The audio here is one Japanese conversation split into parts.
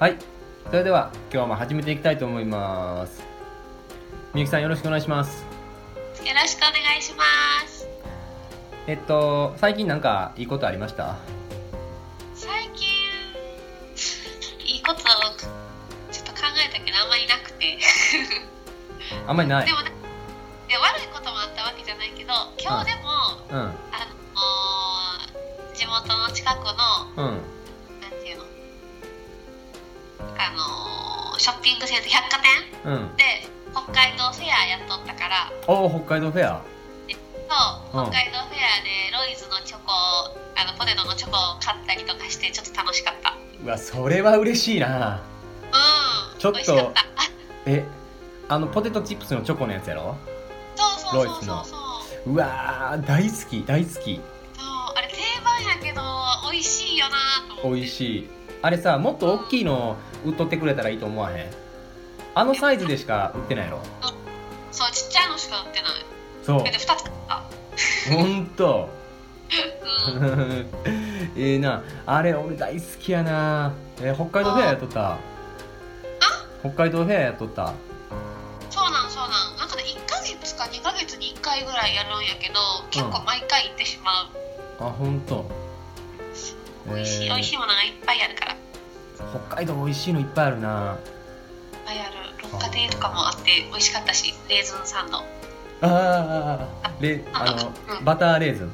はい。それでは今日も始めていきたいと思います。みゆきさんよろしくお願いします。よろしくお願いします。えっと最近なんかいいことありました？最近いいことをちょっと考えたけどあんまりなくて。あんまりない。でもねで悪いこともあったわけじゃないけど今日でも、うん。あの地元の近くのうん百貨店うん。で北海道フェアやっとったから。おお北海道フェア。そううん。北海道フェアでロイズのチョコあのポテトのチョコを買ったりとかしてちょっと楽しかった。うわそれは嬉しいな。うん。ちょっとえあのポテトチップスのチョコのやつやろ？そうそうそうそう。そううわー大好き大好き。そうあれ定番やけど美味しいよなと思って。美味しい。あれさもっと大きいの売っとってくれたらいいと思わへん？あのサイズでしか売ってないやろそうちっちゃいのしか売ってない。そう。えで2つ買った。ほんと。うん。ええなあれ俺大好きやな。え北海道フェアやっとった北海道フェアやっとった？そうなんそうなん。なんかね1ヶ月か2ヶ月に1回ぐらいやるんやけど結構毎回行ってしまう、あほんと。美味しい、えー。美味しいものがいっぱいあるから。いっ北海道美味しいのいっぱいあるな。ぱいある六花亭とかもあって美味しかったしレーズンサンド。あーレあのうん。バターレーズン？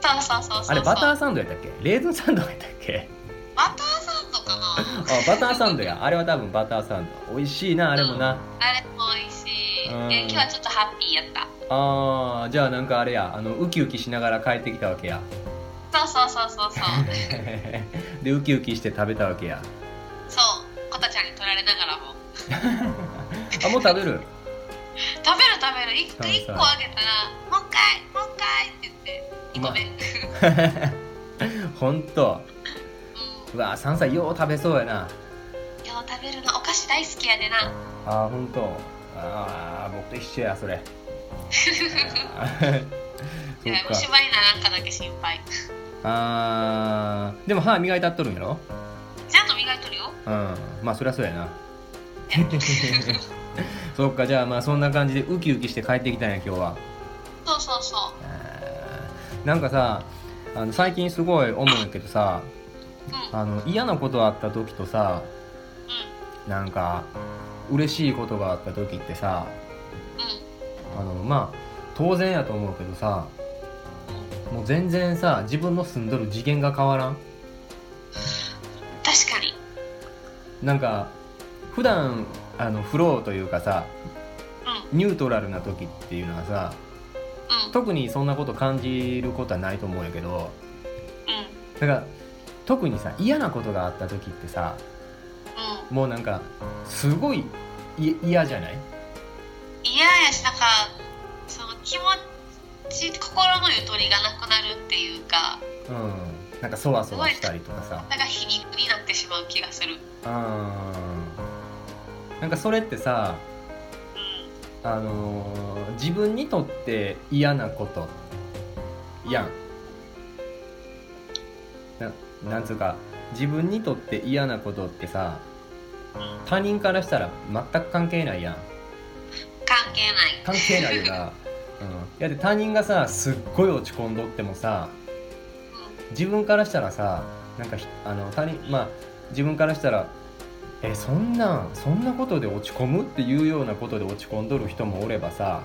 そうそうそうそうあれバターサンドやったっけ？レーズンサンドやったっけ？バターサンドかな。あバターサンドや。あれは多分バターサンド。美味しいなあれもな、あれも美味しい、うん。で今日はちょっとハッピーやった。あーじゃあなんかあれや。あのウキウキしながら帰ってきたわけや。そうそうそうそうそう。でウキウキして食べたわけや。そう。コタちゃんに取られながらもあもう食べる？食べる食べる。一個そうそう一個あげたら「もう一回もう一回」って言って2個目、ほん。とううわ3歳よう食べそうやな。んよう食べるなお菓子大好きやでな。あーほんとあー僕と一緒やそれ。そ いやっか。虫歯にならんかだけ心配。あー。でも歯磨いたっとるんやろ？ちゃんと磨いとるよ。うん。まあそりゃそうやな そっかじゃあまあそんな感じでウキウキして帰ってきたんや今日は。そうそうそう。なんかさあの最近すごい思うんやけどさうん。あの嫌なことあった時とさうなんか嬉しいことがあった時ってさんうん。あのまあ当然やと思うけどさうん。もう全然さ自分の住んどる次元が変わらん？確かに。なんか普段あのフローというかさうん。ニュートラルな時っていうのはさうん。特にそんなこと感じることはないと思うんやけどうん。だから特にさ嫌なことがあった時ってさうん。もうなんかすごいい嫌じゃない？嫌やしなんかその気持ち心のゆとりがなくなるっていうかうん。なんかそわそわしたりとかさ。なんか皮肉になってしまう気がする。うんなんかそれってさうんあのー自分にとって嫌なことやんななんつうか自分にとって嫌なことってさうん他人からしたら全く関係ないやん。関係ない。関係ないよな、うん、いやで他人がさすっごい落ち込んどってもさ自分からしたらさなんかひあの他人まあ自分からしたらえそんなんそんなことで落ち込むっていうようなことで落ち込んどる人もおればさ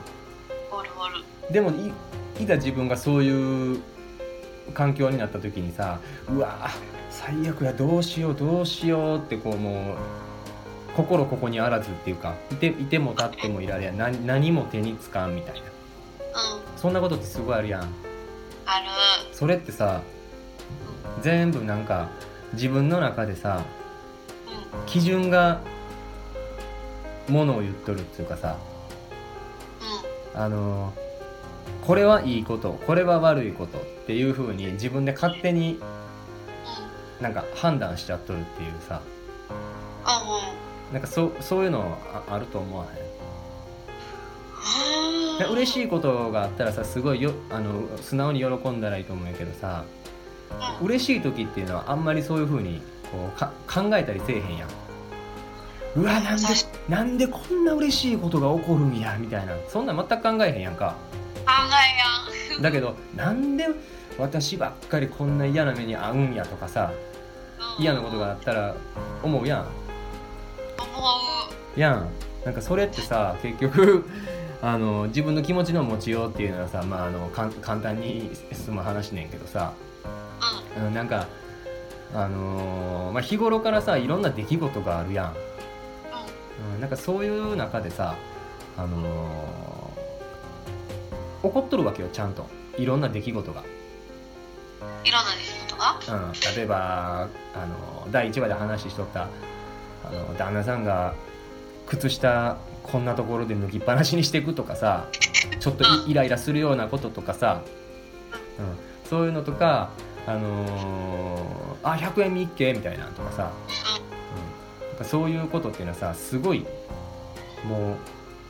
でもいいざ自分がそういう環境になった時にさうわ最悪やどうしようどうしようってこうもう心ここにあらずっていうかいていても立ってもいられや何何も手につかんみたいな。うん。そんなことってすごいあるやん。ある。それってさ全部なんか自分の中でさうん基準がものを言っとるっていうかさうん。あのこれはいいことこれは悪いことっていう風に自分で勝手にうん。なんか判断しちゃっとるっていうさ。うん。なんかそそういうのああると思わへん？嬉しいことがあったらさすごいよあの素直に喜んだらいいと思うんやけどさうん。嬉しい時っていうのはあんまりそういう風にこうか考えたりせえへんやん。うわなんで確なんでこんな嬉しいことが起こるんやみたいな。そんなん全く考えへんやんか。考えやん。だけどなんで私ばっかりこんな嫌な目に遭うんやとかさうん。嫌なことがあったら思うやん。思う。やん。なんかそれってさ結局 あの自分の気持ちの持ちようっていうのはさ、まあ、あの簡単に済む話ねんけどさ。うん。うんなんかあのーまあ、日頃からさいろんな出来事があるやん、うん、なんかそういう中でさあのー起こっとるわけよちゃんと。いろんな出来事が、いろんな出来事が？うん、例えばあの第1話で話しとったあの旦那さんが靴下こんなところで脱ぎっぱなしにしていくとかさちょっとイイライラするようなこととかさ、うん、そういうのとかあのーあ100円見っけみたいなのとかさ、うん、かそういうことっていうのはさすごいもう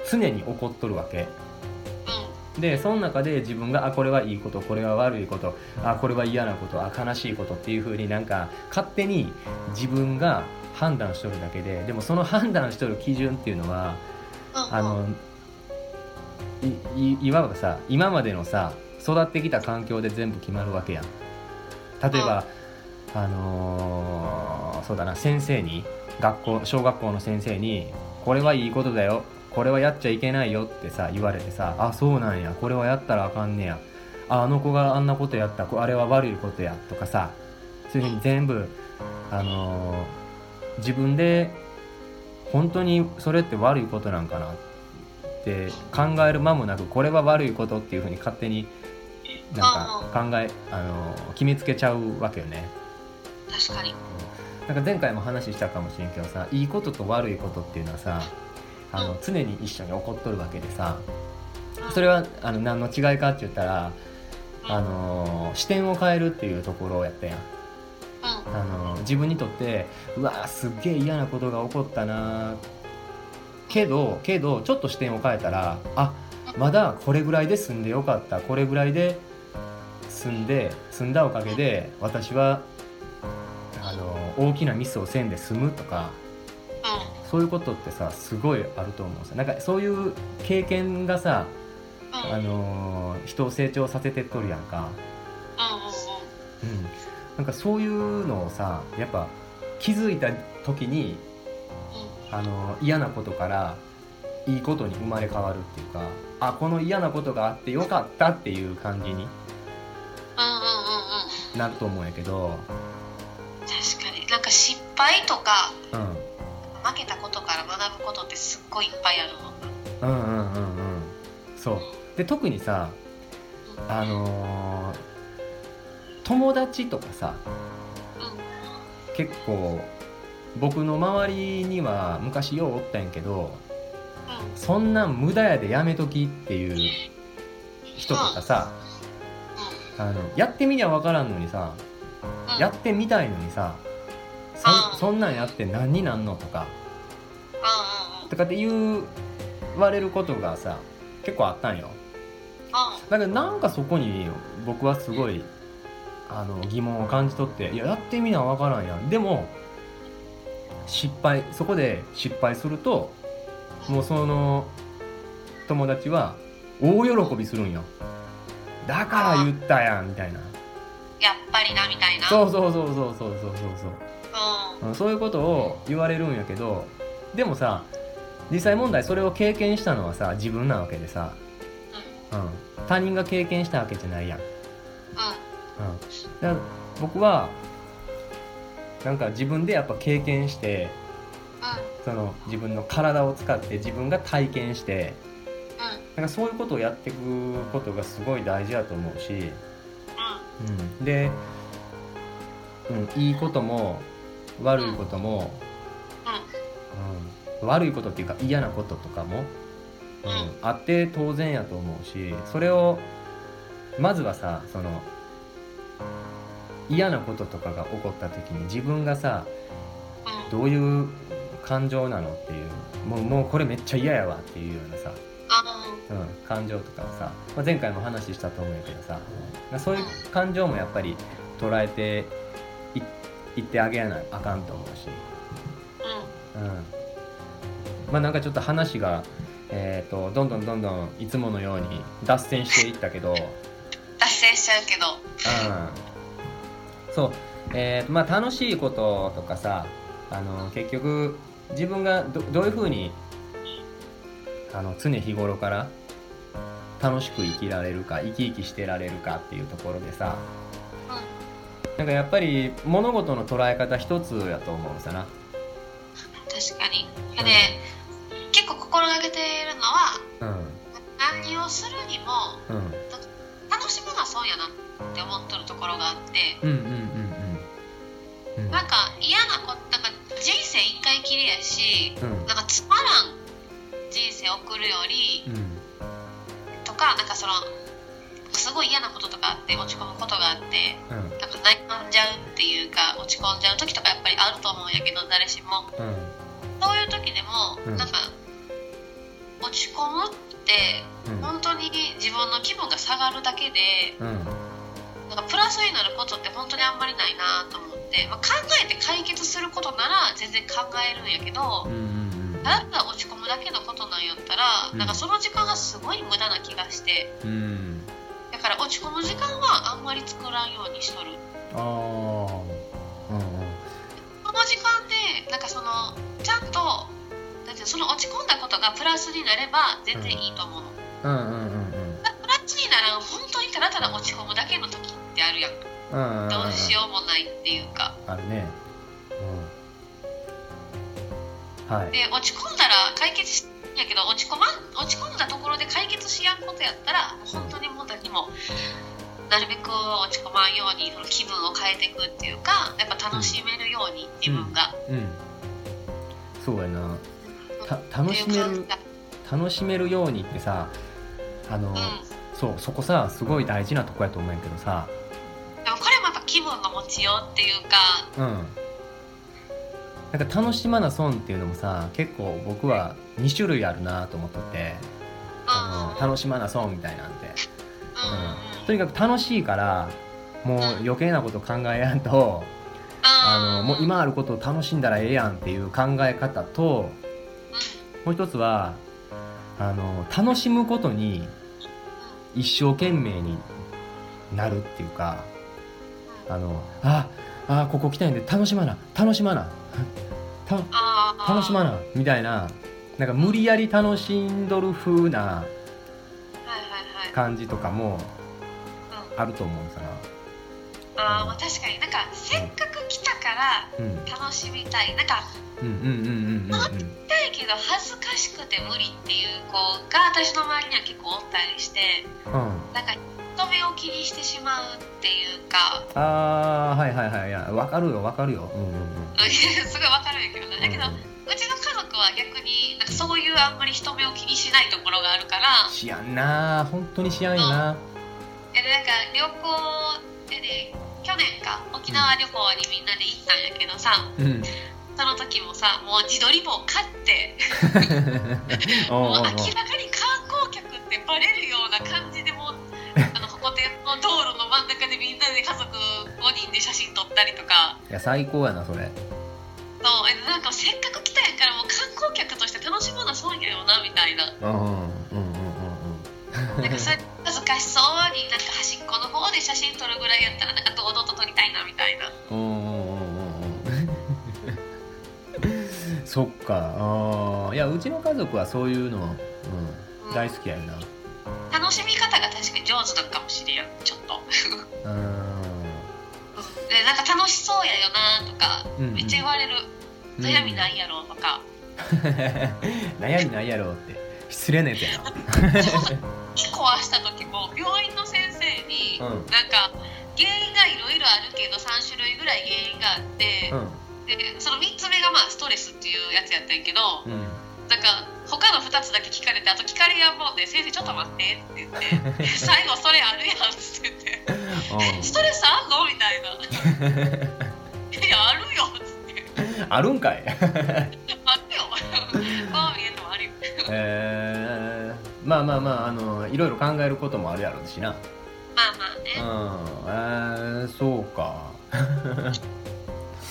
常に起こっとるわけ。でその中で自分があこれはいいことこれは悪いことあこれは嫌なことあ悲しいことっていう風になんか勝手に自分が判断しとるだけででもその判断しとる基準っていうのはあのいいわばさ今までのさ育ってきた環境で全部決まるわけやん。例えばあのーそうだな先生に学校小学校の先生に「これはいいことだよこれはやっちゃいけないよ」ってさ言われてさ「あそうなんやこれはやったらあかんねや」あ「あの子があんなことやったあれは悪いことや」とかさそういうふうに全部あのー自分で本当にそれって悪いことなんかなって考える間もなくこれは悪いことっていうふうに勝手になんか考えあの決めつけちゃうわけよね。確かに。なんか前回も話したかもしれんけどさいいことと悪いことっていうのはさあの常に一緒に起こっとるわけでさそれはあの何の違いかって言ったらあの視点を変えるっていうところをやったやん。うん。あの自分にとってうわーすっげえ嫌なことが起こったなけどけどちょっと視点を変えたらあまだこれぐらいで済んでよかったこれぐらいで済んで済んだおかげで私はあの大きなミスをせんで済むとかうそういうことってさすごいあると思うんですよ。なんかそういう経験がさんうん。あの人を成長させてっとるやんか。うんうんうん、なんかそういうのをさやっぱ気づいた時にあの嫌なことからいいことに生まれ変わるっていうかあこの嫌なことがあってよかったっていう感じになると思うんやけど、確かに。なんか失敗とかうん、負けたことから学ぶことってすっごいいっぱいあるもんな。うんうんうんうん。そう。で特にさあのー友達とかさうん。結構僕の周りには昔ようおったんやけどうん。そんなん無駄やでやめときっていう人とかさあのやってみりゃ分からんのにさうん。うんやってみたいのにさうん。そそんなんやって何になんのとか。うんうんとかって言われることがさ結構あったんよ。だけどなんかそこに僕はすごいあの疑問を感じ取っていややってみな分からんやん。でも失敗そこで失敗するともうその友達は大喜びするんよだから言ったやんみたいな。やっぱりなみたいな。そうそうそうそうそうそうそう。そううん。うんそういうことを言われるんやけどでもさ実際問題それを経験したのはさ自分なわけでさ、うん、他人が経験したわけじゃないやん、うん、だから僕はなんか自分でやっぱ経験してその自分の体を使って自分が体験してなんかそういうことをやっていくことがすごい大事だと思うし、うん、で、うん、いいことも悪いことも、うん、悪いことっていうか嫌なこととかも、うん、あって当然やと思うしそれをまずはさその嫌なこととかが起こった時に自分がさどういう感情なのっていうもうもうこれめっちゃ嫌やわっていうようなさ、うん、感情とかをさ、まあ、前回も話したと思うんやけどさそういう感情もやっぱり捉えてい言ってあげなあかんと思うし。うん。うん。まあなんかちょっと話がえー、とどんどんどんどんいつものように脱線していったけど、うん、脱線しちゃうけど。そう。えーとまあ楽しいこととかさあの結局自分がどどういうふうにあの常日頃から楽しく生きられるか生き生きしてられるかっていうところでさなんかやっぱり物事の捉え方一つやと思うさな。確かに。で、結構心がけているのはうん。何をするにもうん楽しむのはそうやなって思っとるところがあってうんうんうんうん。うん。なんか嫌なことなんか人生一回きりやしうん。なんかつまらん人生送るよりうん。とかなんかそのすごい嫌なこととかあって落ち込むことがあってうん。なんか悩んじゃうっていうか落ち込んじゃう時とかやっぱりあると思うんやけど誰しも。うん。そういう時でも、うん。なんか落ち込むってうん。本当に自分の気分が下がるだけでうん。なんかプラスになることって本当にあんまりないなと思って、まあ、考えて解決することなら全然考えるんやけどうんうんただ落ち込むだけのことなんやったら、うん。なんかその時間がすごい無駄な気がして。うん。うんだから落ち込む時間はあんまり作らんようにしとる。ああうんその時間でなんかそのちゃんとなんてその落ち込んだことがプラスになれば全然いいと思うの、うん。うんうんうんうん。プラスにならん本当にただただ落ち込むだけの時ってあるやんうんうん。どうしようもないっていうか。あるねはい。で落ち込んだら解決しんやけど落ち込まん落ち込んだところで解決しやんことやったら本当にもう何もなるべく落ち込まんようにその気分を変えていくっていうかやっぱ楽しめるように自分が、うん。そうやな。た楽しめる楽しめるようにってさあの、だそうそこさすごい大事なとこやと思うんやけどさ。うん、でもこれもやっぱ気分の持ちようっていうかうんなんか楽しまな損っていうのもさ結構僕は2種類あるなと思っとって。あの楽しまな損みたいなんて。うんうんとにかく楽しいからもう余計なこと考えやんとあのもう今あることを楽しんだらええやんっていう考え方ともう一つはあの楽しむことに一生懸命になるっていうかあのああここ来たいんで楽しまな楽しまな。楽しまなみたいな。なんか無理やり楽しんどる風なはいはいはい。感じとかもうん。あると思うんさあーまあ確かに。なんかせっかく来たからなうん。楽しみたい。なんかうんうんうんうんうんうん来たいけど恥ずかしくて無理っていう子が私の周りには結構おったりしてうん。なんか人目を気にしてしまうっていうかああはいはいはい。いやわかるよわかるよ。うんうんうん。すごいわかるんやけどねだけど、うちの家族は逆になんかそういうあんまり人目を気にしないところがあるから。しやんな。本当にしやんよな。でなんか旅行でね去年か沖縄旅行にみんなで行ったんやけどさうん。その時もさもう自撮り棒買って。もう明らかに観光客ってバレるような感じでもうあの道路の真ん中でみんなで家族5人で写真撮ったりとか。いや最高やなそれ。そうえなんかせっかく来たんやからもう観光客として楽しむのはそうやよなみたいな。うんうんうんうんうんなんかそれ恥ずかしそうになんか端っこの方で写真撮るぐらいやったらなんか堂々と撮りたいなみたいな。うんうんうんうんうん。そっか。あー。いやうちの家族はそういうの、うん、大好きやよな。楽しみ方上手なのかもしれんちょっと。でなんか楽しそうやよなとかうんうん。めっちゃ言われる、悩みないやろとか、悩みないやろ って。失礼なやつやな。壊した時も病院の先生に、うんなんか原因がいろいろあるけど3種類ぐらい原因があって、うんでその3つ目がまあストレスっていうやつやったんやけど、うんなんか他の2つだけ聞かれてあと聞かれやんもんで先生ちょっと待ってって言って 最後それあるやんっつって。言ってえストレスあんのみたいな「いやあるよ」っつって。あるんかい「あるよ」ああ見えるのあるよ。えー、まあまあまああのいろいろ考えることもあるやろうしな。まあまあね。うん。えー、そうか。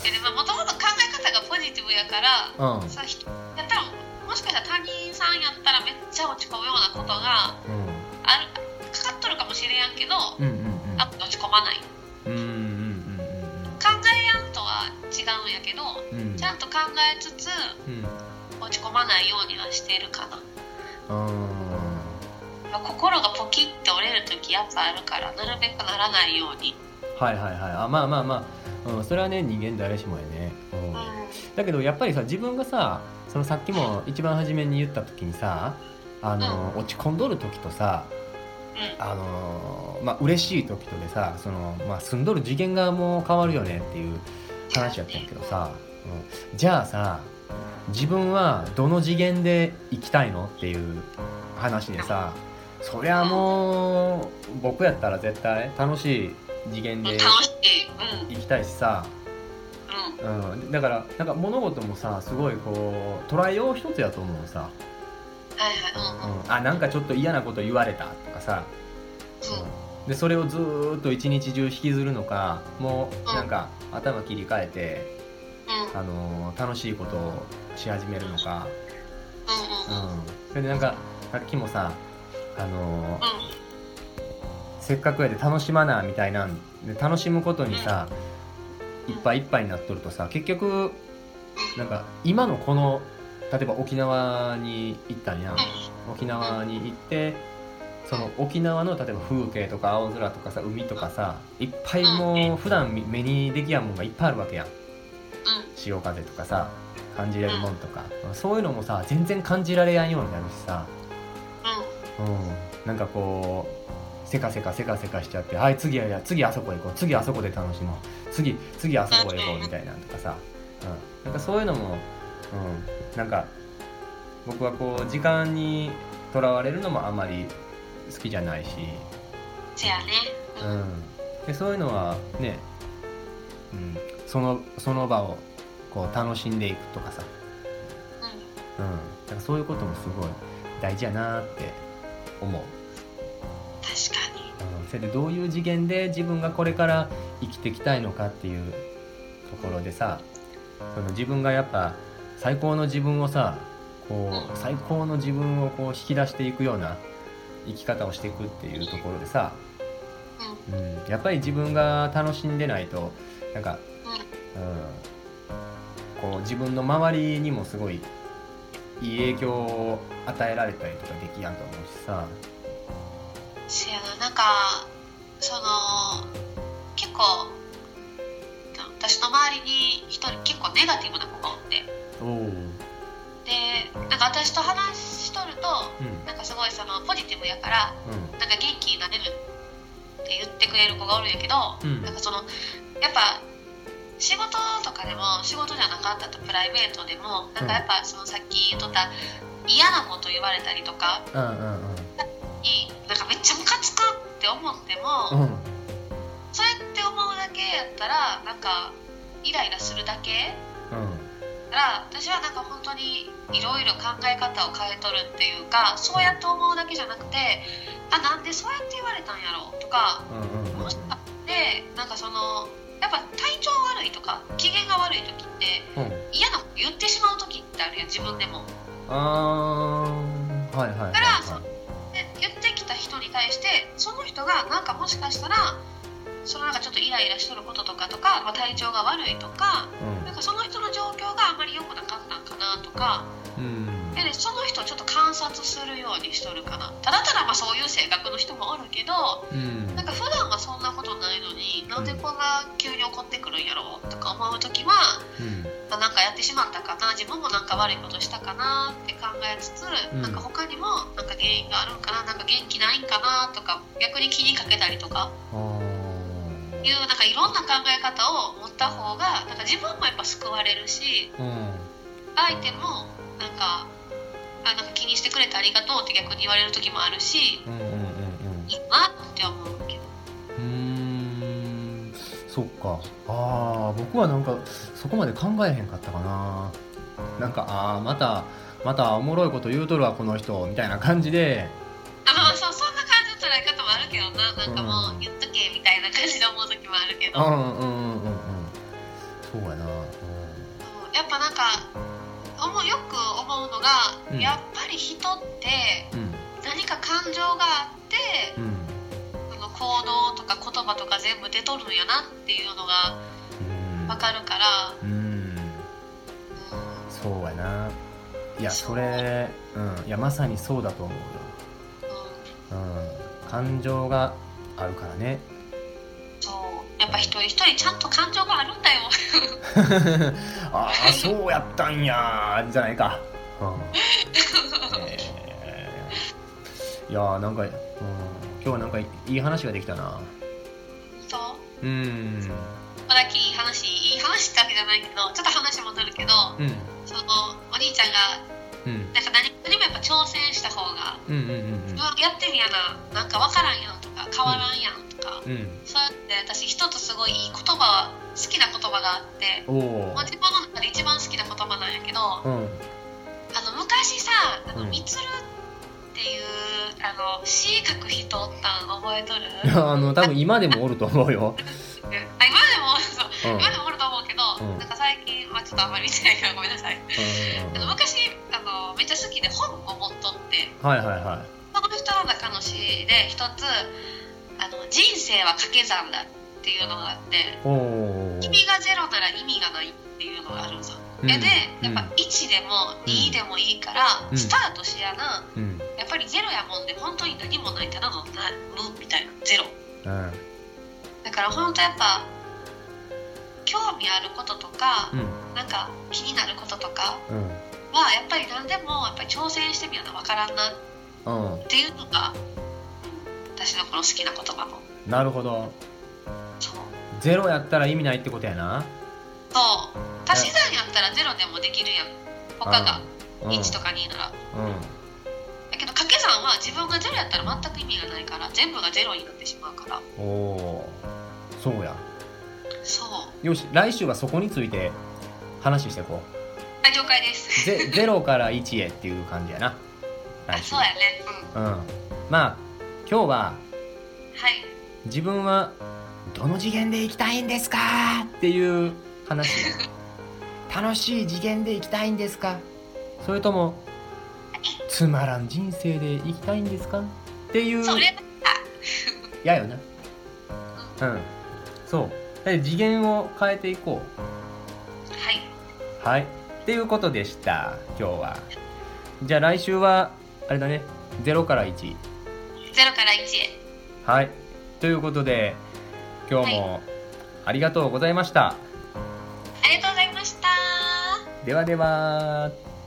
でジティブやからうん。さ人やったらもしかしたら他人さんやったらめっちゃ落ち込むようなことがうんあるかかっとるかもしれやんけどうんうんうんあ落ち込まない。うんうん考えやんとは違うんやけどうん。うんうんちゃんと考えつつうん。落ち込まないようにはしているかな。あ心がポキって折れる時やっぱあるからなるべくならないように。ーはいはいはい。あまあまあまあ、うん、それはね人間誰しもやね、うん。うん。だけどやっぱりさ自分がさそのさっきも一番初めに言った時にさあの、落ち込んどる時とさうん。あのまあ嬉しい時とでさその、まあ、住んどる次元がもう変わるよねっていう話やったんやけどさ、うん、じゃあさ自分はどの次元で生きたいのっていう話でさそりゃもう僕やったら絶対楽しい次元で楽しい。うん。生きたいしさ、うん。うん、だからなんか物事もさすごいこう捉えよう一つやと思うさ、はいはいうんうん。うん、あなんかちょっと嫌なこと言われたとかさ、う。ん。でそれをずーっと一日中引きずるのかもうなんか頭切り替えて、うん。あのー楽しいことをし始めるのか、うんうんうん。うん、それでなんかさっきもさ、あのーうん。せっかくやで楽しまなみたいなんで楽しむことにさいっぱいいっぱいになっとるとさ結局なんか今のこの例えば沖縄に行ったんや沖縄に行ってその沖縄の例えば風景とか青空とかさ海とかさいっぱいもう普段目目にできやんもんがいっぱいあるわけやん。潮風とかさ感じれるもんとか。そういうのもさ全然感じられやんようになるしさ、うん、なんかこうせかせかせかせかしちゃってはい次や次あそこ行こう。次あそこで楽しもう。次次あそこ行こうみたいなのとかさ、うん、なんかそういうのも、うん、なんか僕はこう時間にとらわれるのもあんまり好きじゃないし、せやね。うん。うん、でそういうのはね、うん、そのその場をこう楽しんでいくとかさ、うん。うん、だからそういうこともすごい大事やなって思う。確かにうんそれでどういう次元で自分がこれから生きていきたいのかっていうところでさその自分がやっぱ最高の自分をさこう最高の自分をこう引き出していくような生き方をしていくっていうところでさ、うん、やっぱり自分が楽しんでないとなんか、うん、こう自分の周りにもすごいいい影響を与えられたりとかできやんと思うしさ。せやな。なんかその結構私の周りに一人結構ネガティブな子がおって。でなんか私と話しとるとなんかすごいそのポジティブやからうん、なんか元気になれるって言ってくれる子がおるんやけど、うん。なんかそのやっぱ仕事とかでも仕事じゃなかったとプライベートでもなんかやっぱそのさっき言っとった嫌なこと言われたりとかうんうんになんかめっちゃムカつくって思っても、うん。うんそうやって思うだけやったらなんかイライラするだけ。うん。だから私はなんか本当にいろいろ考え方を変えとるっていうかそうやって思うだけじゃなくてあなんでそうやって言われたんやろうとかうんうんうんもしかしてなんかそのやっぱ体調悪いとか機嫌が悪い時ってうん。嫌なこと言ってしまう時ってあるやん自分でも。あーはいはいはい。だから人がなんかもしかしたらそのなんかちょっとイライラしとることとかとか、まあ、体調が悪いとかなんかその人の状況があんまり良くなかったんかなとか。うん。うんでその人をちょっと観察するようにしとるかな。ただただまあそういう性格の人もおるけどうん。なんか普段はそんなことないのになんでこんな急に怒ってくるんやろうとか思う時は、うんまあ、なんかやってしまったかな自分もなんか悪いことしたかなって考えつつ、うん。なんか他にもなんか原因があるんかななんか元気ないんかなとか逆に気にかけたりとかあいうなんかいろんな考え方を持った方がなんか自分もやっぱ救われるしーうん。相手もなんかあなんか気にしてくれてありがとうって逆に言われる時もあるしうんうんうん。いいなって思うか。あー僕はなんかそこまで考えへんかったかな。なんかああまたまたおもろいこと言うとるわこの人みたいな感じで。あまあそうそんな感じの捉え方もあるけどな。なんかもう言っとけみたいな感じで思う時もあるけど、うんうんうんうんうん。そうやな。うん。ややっぱなんか思うよく思うのが、うん。やっぱり人ってうん。何か感情があってうん行動とか言葉とか全部出とるんやなっていうのがうん。分かるから、うん。うんそうやな。いやそれうん。いやまさにそうだと思うよ、うん、感情があるからね。そう。やっぱ一人一人ちゃんと感情があるんだよ。ああそうやったんやじゃないか、うん。えーいやーなんか、うん、今日はなんかいい話ができたな。そう？うん。まだきいい話いい話ってわけじゃないけどちょっと話戻るけどうん。そのお兄ちゃんがうん。なんか何にもやっぱ挑戦した方がうんうんうんうわやってみやな。なんか分からんやんとか変わらんやんとか、うん。うんそうやって私一つすごいいい言葉好きな言葉があっておう自分の中で一番好きな言葉なんやけどあうん。の昔さあのうん。みつるっていうあの詩書く人おったん覚えとる？あの多分今でもおると思うよ、あ今でもそううん。今でもおると思うけど、うん。なんか最近はちょっとあんまり見てないからごめんなさい。うん。あの昔あのめっちゃ好きで本を持っとってはいはいはい。その人の中の詩で一つあの「人生は掛け算だ」っていうのがあっておお意味がゼロなら意味がないっていうのがあるんさ、うん。えでやっぱうん1でも2でもいいから、うん。スタートしやな。うん。やっぱりゼロやもんで本当に何もないただのな無みたいな。ゼロ。うん。だから本当やっぱ興味あることとか、うん。なんか気になることとかうん。はやっぱり何でもやっぱり挑戦してみような分からんな。っうん。ていうのが、うん私のこの好きな言葉のなるほど。ゼロやったら意味ないってことやな。そう足し算やったらゼロでもできるやん。他が。うん。1とか2なら、うん。だけど掛け算は自分がゼロやったら全く意味がないから全部がゼロになってしまうから。おおー。そうや。そう。よし来週はそこについて話していこはい了解です。うゼ ゼロから1へっていう感じやな。あ来週。そうやね。うん。うん。まあ今日ははい。自分はどの次元で行きたいんですかっていう話 楽しい次元で行きたいんですか？それともつまらん人生で生きたいんですか？っていう。それやよな。うん。そう。次元を変えていこはい。うはい。っていうことでした今日は。じゃあ来週はあれだね。0から1 0から1へ。はい。ということで今日もありがとうござい。ました、ありがとうございましたではでは。